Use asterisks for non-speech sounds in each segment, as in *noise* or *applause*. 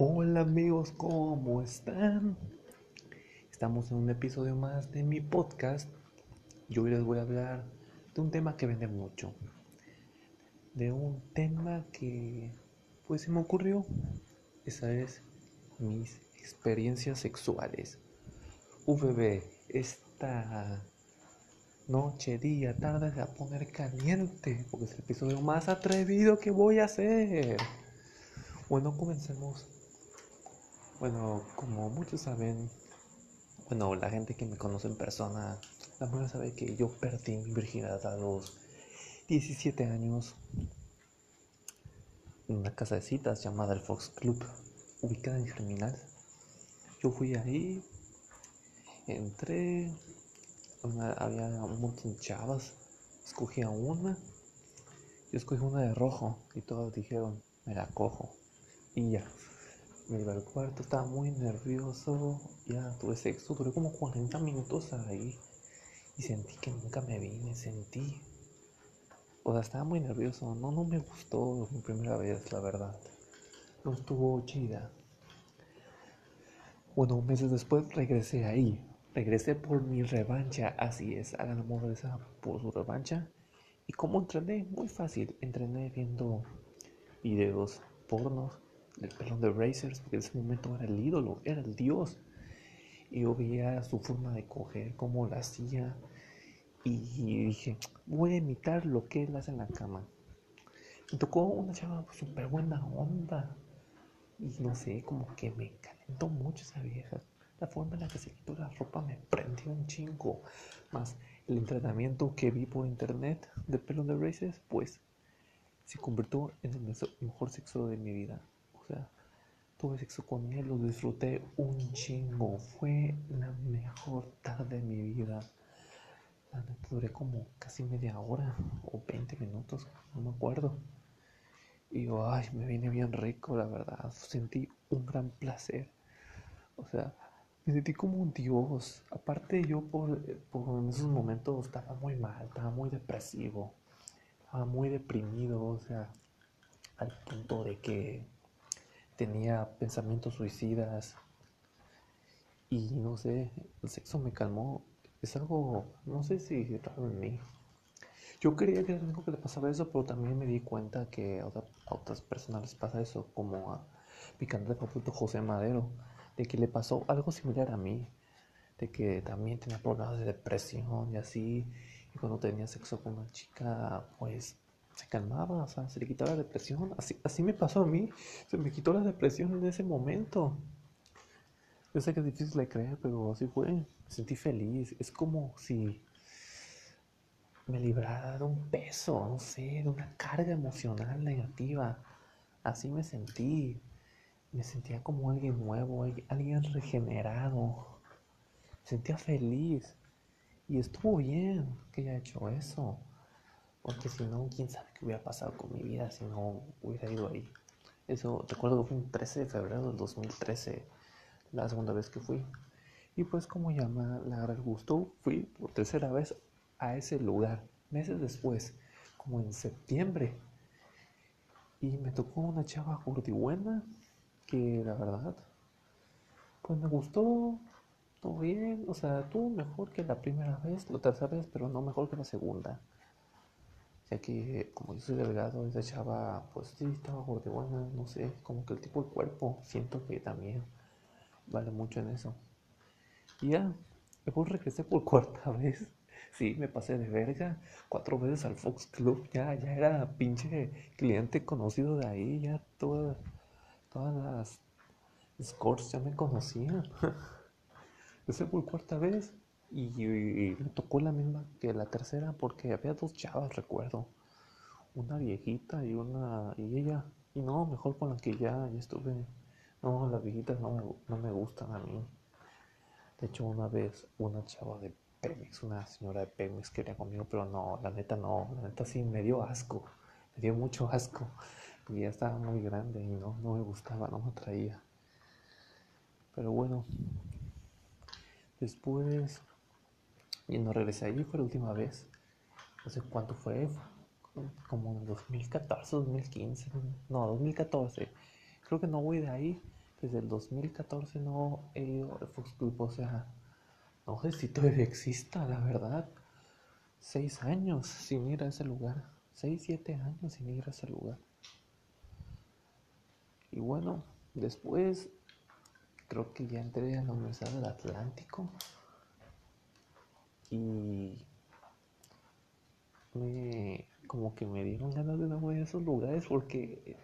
Hola amigos, ¿cómo están? Estamos en un episodio más de mi podcast y hoy les voy a hablar de un tema que vende mucho. De un tema que pues se me ocurrió. Esa es mis experiencias sexuales. VB, esta noche, día, tarde se va a poner caliente porque es el episodio más atrevido que voy a hacer. Bueno, comencemos. Bueno, como muchos saben, bueno, la gente que me conoce en persona, la mayoría sabe que yo perdí mi virginidad a los 17 años en una casa de citas llamada el Fox Club, ubicada en Germinal. Yo fui ahí, entré, había un montón de chavas, escogí a una, yo escogí una de rojo y todos dijeron, me la cojo. Y ya, me iba al cuarto, estaba muy nervioso, ya tuve sexo, duré como 40 minutos ahí y sentí que nunca me vi, me sentí. O sea, estaba muy nervioso, no, no me gustó mi primera vez, la verdad. No estuvo chida. Bueno, meses después regresé ahí, regresé por mi revancha, así es, hagan amor de esa por su revancha. ¿Y cómo entrené? Muy fácil, entrené viendo videos pornos el pelón de Racers, porque en ese momento era el ídolo, era el dios. Y yo veía su forma de coger, cómo la hacía. Y dije, voy a imitar lo que él hace en la cama. Me tocó una chava súper buena onda. Y no sé, como que me calentó mucho esa vieja. La forma en la que se quitó la ropa me prendió un chingo. Más el entrenamiento que vi por internet de pelón de Racers, pues se convirtió en el mejor sexo de mi vida sea, tuve sexo con él, lo disfruté un chingo. Fue la mejor tarde de mi vida. La duré como casi media hora o 20 minutos, no me acuerdo. Y yo, ay, me viene bien rico, la verdad. Sentí un gran placer. O sea, me sentí como un dios. Aparte, yo por, por en esos momentos estaba muy mal, estaba muy depresivo, estaba muy deprimido. O sea, al punto de que tenía pensamientos suicidas y no sé, el sexo me calmó. Es algo, no sé si raro en mí. Yo creía que era único que le pasaba eso, pero también me di cuenta que a, otras personas les pasa eso, como a mi cantante favorito José Madero, de que le pasó algo similar a mí, de que también tenía problemas de depresión y así, y cuando tenía sexo con una chica, pues se calmaba, o sea, se le quitaba la depresión. Así, así me pasó a mí, se me quitó la depresión en ese momento. Yo sé que es difícil de creer, pero así fue. Me sentí feliz. Es como si me librara de un peso, no sé, de una carga emocional negativa. Así me sentí. Me sentía como alguien nuevo, alguien regenerado. Me sentía feliz. Y estuvo bien que haya hecho eso. Porque si no, quién sabe qué hubiera pasado con mi vida si no hubiera ido ahí. Eso, recuerdo que fue un 13 de febrero del 2013, la segunda vez que fui. Y pues como llama la el gusto, fui por tercera vez a ese lugar, meses después, como en septiembre. Y me tocó una chava buena que la verdad, pues me gustó, todo bien, o sea, tuvo mejor que la primera vez, la tercera vez, pero no mejor que la segunda ya que como yo soy delgado, esa chava, pues sí, estaba buena, no sé, como que el tipo de cuerpo, siento que también vale mucho en eso. Y ya, después regresé por cuarta *laughs* vez. Sí, me pasé de verga cuatro veces al Fox Club. Ya, ya era pinche cliente conocido de ahí. Ya todas, todas las scores ya me conocían. *laughs* Empecé por cuarta vez. Y, me tocó la misma que la tercera porque había dos chavas, recuerdo. Una viejita y una y ella. Y no, mejor con la que ya, estuve. No, las viejitas no me, no me gustan a mí. De hecho, una vez una chava de Pemex, una señora de Pemex quería conmigo, pero no, la neta no, la neta sí me dio asco, me dio mucho *laughs* asco, porque ya estaba muy grande y no, no me gustaba, no me atraía. Pero bueno, después y no regresé allí, fue la última vez. No sé cuánto fue, como en 2014, 2015, no, 2014. Creo que no voy de ahí desde el 2014 no he ido al Fox Club, o sea, no sé si todavía exista, la verdad. Seis años sin ir a ese lugar, seis, siete años sin ir a ese lugar. Y bueno, después creo que ya entré a la Universidad del Atlántico y me como que me dieron ganas de no ir a esos lugares porque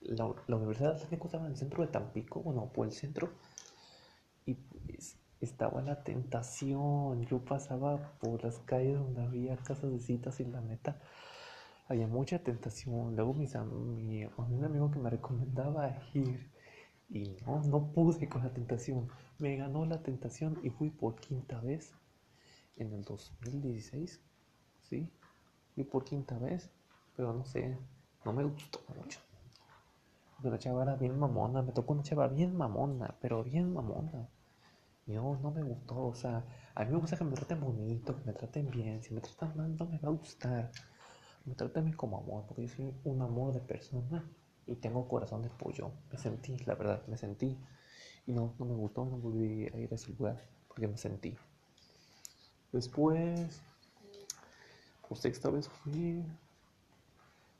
la, la Universidad del Atlántico estaba en el centro de Tampico, bueno, por el centro, y pues, estaba la tentación. Yo pasaba por las calles donde había casas de citas y la neta había mucha tentación. Luego mis, mi, un amigo que me recomendaba ir y no, no pude con la tentación. Me ganó la tentación y fui por quinta vez en el 2016. Sí, fui por quinta vez, pero no sé, no me gustó mucho. Pero la chava era bien mamona, me tocó una chava bien mamona, pero bien mamona. Y no, no me gustó, o sea, a mí me gusta que me traten bonito, que me traten bien. Si me tratan mal, no me va a gustar. Me tratan como amor, porque yo soy un amor de persona y tengo corazón de pollo. Me sentí, la verdad, me sentí. Y no, no me gustó, no volví a ir a ese lugar porque me sentí. Después, por sexta vez fui,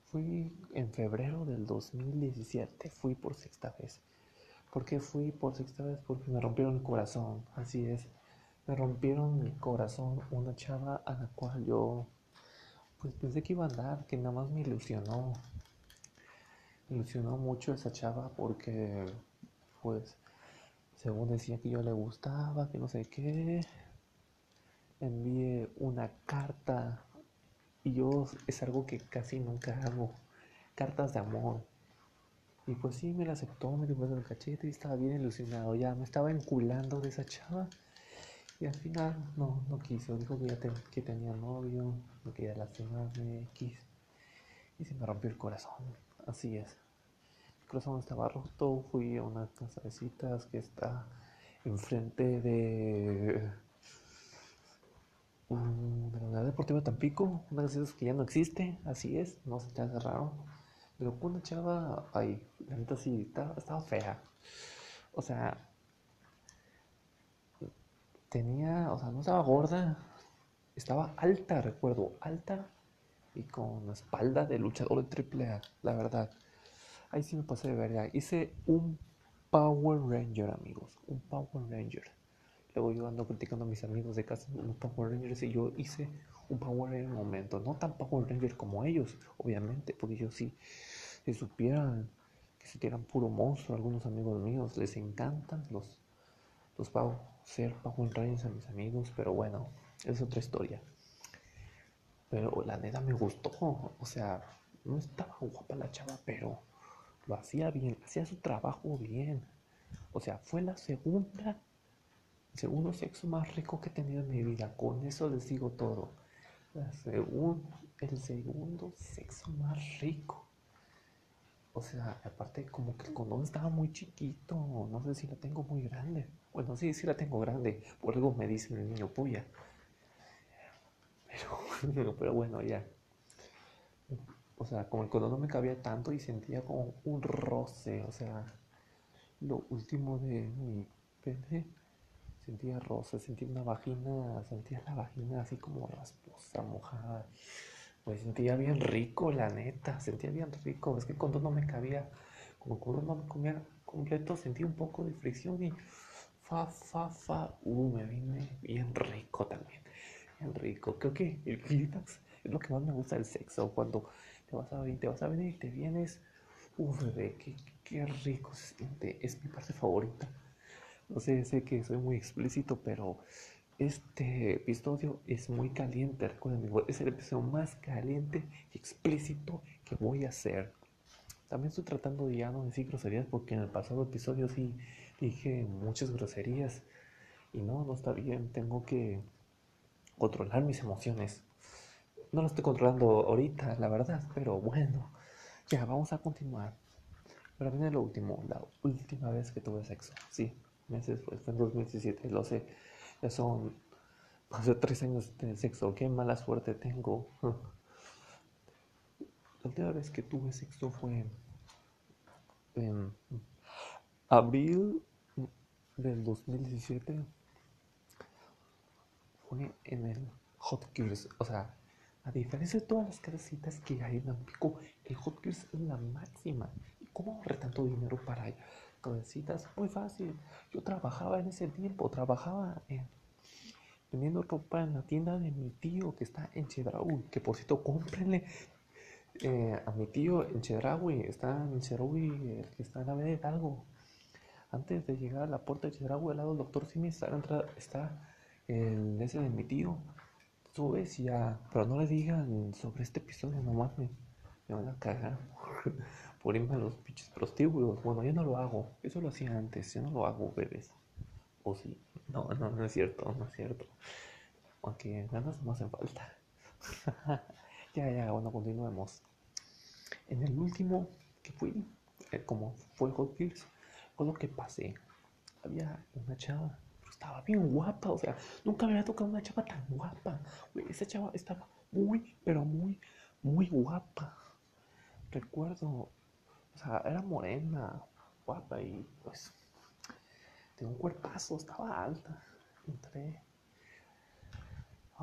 fui en febrero del 2017, fui por sexta vez. ¿Por qué fui por sexta vez? Porque me rompieron el corazón, así es. Me rompieron mi corazón una chava a la cual yo pues pensé que iba a andar, que nada más me ilusionó. Me ilusionó mucho esa chava porque pues según decía que yo le gustaba, que no sé qué. Envié una carta y yo es algo que casi nunca hago. Cartas de amor. Y pues sí, me la aceptó, me dio el cachete y estaba bien ilusionado. Ya me estaba enculando de esa chava. Y al final no, no quiso. Dijo que ya que tenía novio, no quería lastimarme, X. Y se me rompió el corazón. Así es. Mi corazón estaba roto. Fui a una casa que está enfrente de. De la Unidad Deportiva de Tampico. Una de citas que ya no existe. Así es. No se ya cerraron. Pero una chava, ay, la neta sí, estaba, estaba fea. O sea, tenía, o sea, no estaba gorda, estaba alta, recuerdo, alta y con la espalda de luchador de triple A, la verdad. Ahí sí me pasé de verga. Hice un Power Ranger, amigos, un Power Ranger. Luego yo ando criticando a mis amigos de casa un Power Rangers y yo hice un Power Ranger en momento. No tan Power Ranger como ellos, obviamente, porque yo sí, si supieran que se tiran puro monstruo, algunos amigos míos les encantan los, los Power, ser Power Rangers a mis amigos, pero bueno, es otra historia. Pero la neta me gustó, o sea, no estaba guapa la chava, pero lo hacía bien, hacía su trabajo bien. O sea, fue la segunda el segundo sexo más rico que he tenido en mi vida. Con eso les digo todo. el segundo sexo más rico. O sea, aparte como que el condón estaba muy chiquito. No sé si la tengo muy grande. Bueno, sí, sí la tengo grande. Por algo me dicen el niño puya. Pero, *laughs* pero bueno, ya. O sea, como el condón no me cabía tanto y sentía como un roce. O sea, lo último de mi pene Sentía rosa, sentía una vagina, sentía la vagina así como rasposa, mojada. Me sentía bien rico, la neta, sentía bien rico. Es que cuando no me cabía, como cuando no me comía completo, sentí un poco de fricción y fa, fa, fa. Uh, me vine bien rico también. Bien rico. Creo que el clímax es lo que más me gusta del sexo. Cuando te vas a venir, te vas a venir y te vienes. Uh, bebé, qué, qué rico se siente. Es mi parte favorita. No sé, sé que soy muy explícito, pero este episodio es muy caliente. Recuerden, es el episodio más caliente y explícito que voy a hacer. También estoy tratando de ya no decir groserías porque en el pasado episodio sí dije muchas groserías. Y no, no está bien. Tengo que controlar mis emociones. No lo estoy controlando ahorita, la verdad, pero bueno, ya vamos a continuar. Pero viene lo último, la última vez que tuve sexo. Sí, meses, pues fue en 2017, lo sé, ya son más de tres años de sexo, qué mala suerte tengo. *laughs* La última vez que tuve sexo fue abril del 2017 fue en el Hot Gears. O sea, a diferencia de todas las casitas que hay en Ampico, el Hot Gears es la máxima. ¿Y cómo ahorré tanto dinero para cabecitas? Muy fácil. Yo trabajaba en ese tiempo, trabajaba en, vendiendo ropa en la tienda de mi tío que está en Chedraui. Que por cierto, cómprenle eh, a mi tío en Chedraui. Está en Chedraui, que está en la de algo. Antes de llegar a la puerta de Chedraui, al lado del doctor Simi, está, está el ese de mi tío subes ya, pero no le digan sobre este episodio, nomás me, me van a cagar por irme a los pinches prostíbulos. Bueno, yo no lo hago, eso lo hacía antes, yo no lo hago, bebés. O sí, no, no, no es cierto, no es cierto. Aunque ganas no hacen falta. *laughs* ya, ya, bueno, continuemos. En el último que fui, eh, como fue Hot Gears, con lo que pasé, había una chava estaba bien guapa, o sea, nunca me había tocado una chava tan guapa. esa chava estaba muy, pero muy, muy guapa. Recuerdo, o sea, era morena, guapa y pues tenía un cuerpazo, estaba alta. Entré.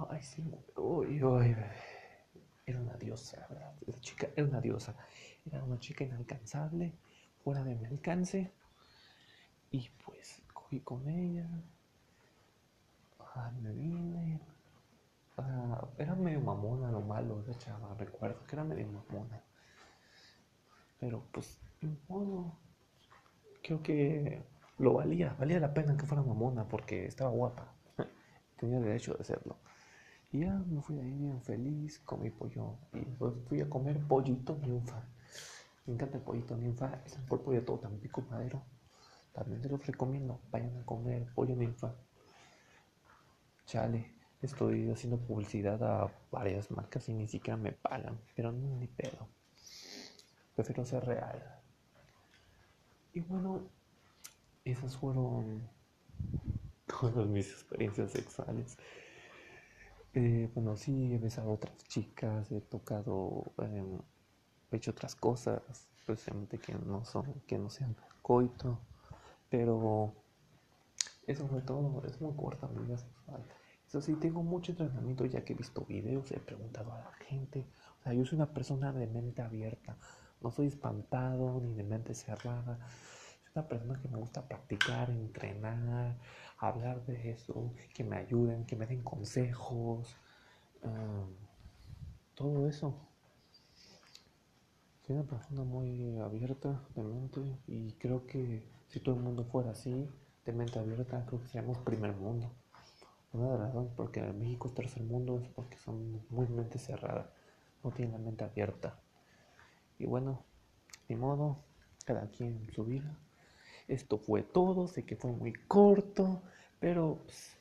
Ay, sí, uy, uy, era una diosa, ¿verdad? Esa chica era una diosa. Era una chica inalcanzable, fuera de mi alcance. Y pues cogí con ella, me vine. era medio mamona lo malo esa chava, recuerdo que era medio mamona. Pero pues, modo, creo que lo valía, valía la pena que fuera mamona porque estaba guapa. *laughs* Tenía derecho de serlo. Y ya me fui de ahí bien feliz, comí pollo y pues fui a comer pollito ninfa. Me encanta el pollito ninfa, es el pollo de todo pico Madero. También te los recomiendo, vayan a comer pollo ninfa. Chale, estoy haciendo publicidad a varias marcas y ni siquiera me pagan, pero no ni pedo. Prefiero ser real. Y bueno, esas fueron todas mis experiencias sexuales. Eh, bueno, sí, he besado a otras chicas, he tocado, em, he hecho otras cosas, especialmente que no son, que no sean coito, pero eso fue todo, es muy corta mi vida sexual. Eso sí, tengo mucho entrenamiento ya que he visto videos, he preguntado a la gente. O sea, yo soy una persona de mente abierta. No soy espantado ni de mente cerrada. Soy una persona que me gusta practicar, entrenar, hablar de eso, que me ayuden, que me den consejos. todo eso. Soy una persona muy abierta de mente y creo que si todo el mundo fuera así, de mente abierta, creo que seríamos primer mundo. Una de las razones porque México es tercer mundo es porque son muy mente cerrada, no tienen la mente abierta. Y bueno, ni modo, cada quien en su vida. Esto fue todo, sé que fue muy corto, pero pues,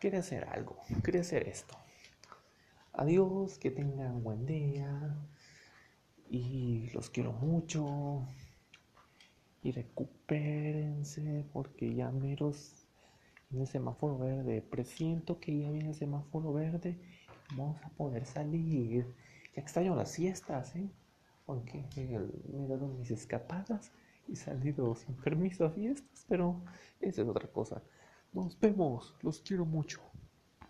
quería hacer algo, quería hacer esto. Adiós, que tengan buen día y los quiero mucho y recupérense porque ya meros en el semáforo verde. Presiento que ya viene el semáforo verde. Vamos a poder salir. Ya extraño las siestas, ¿eh? Aunque me he dado mis escapadas y salido sin permiso a fiestas, pero esa es otra cosa. Nos vemos, los quiero mucho.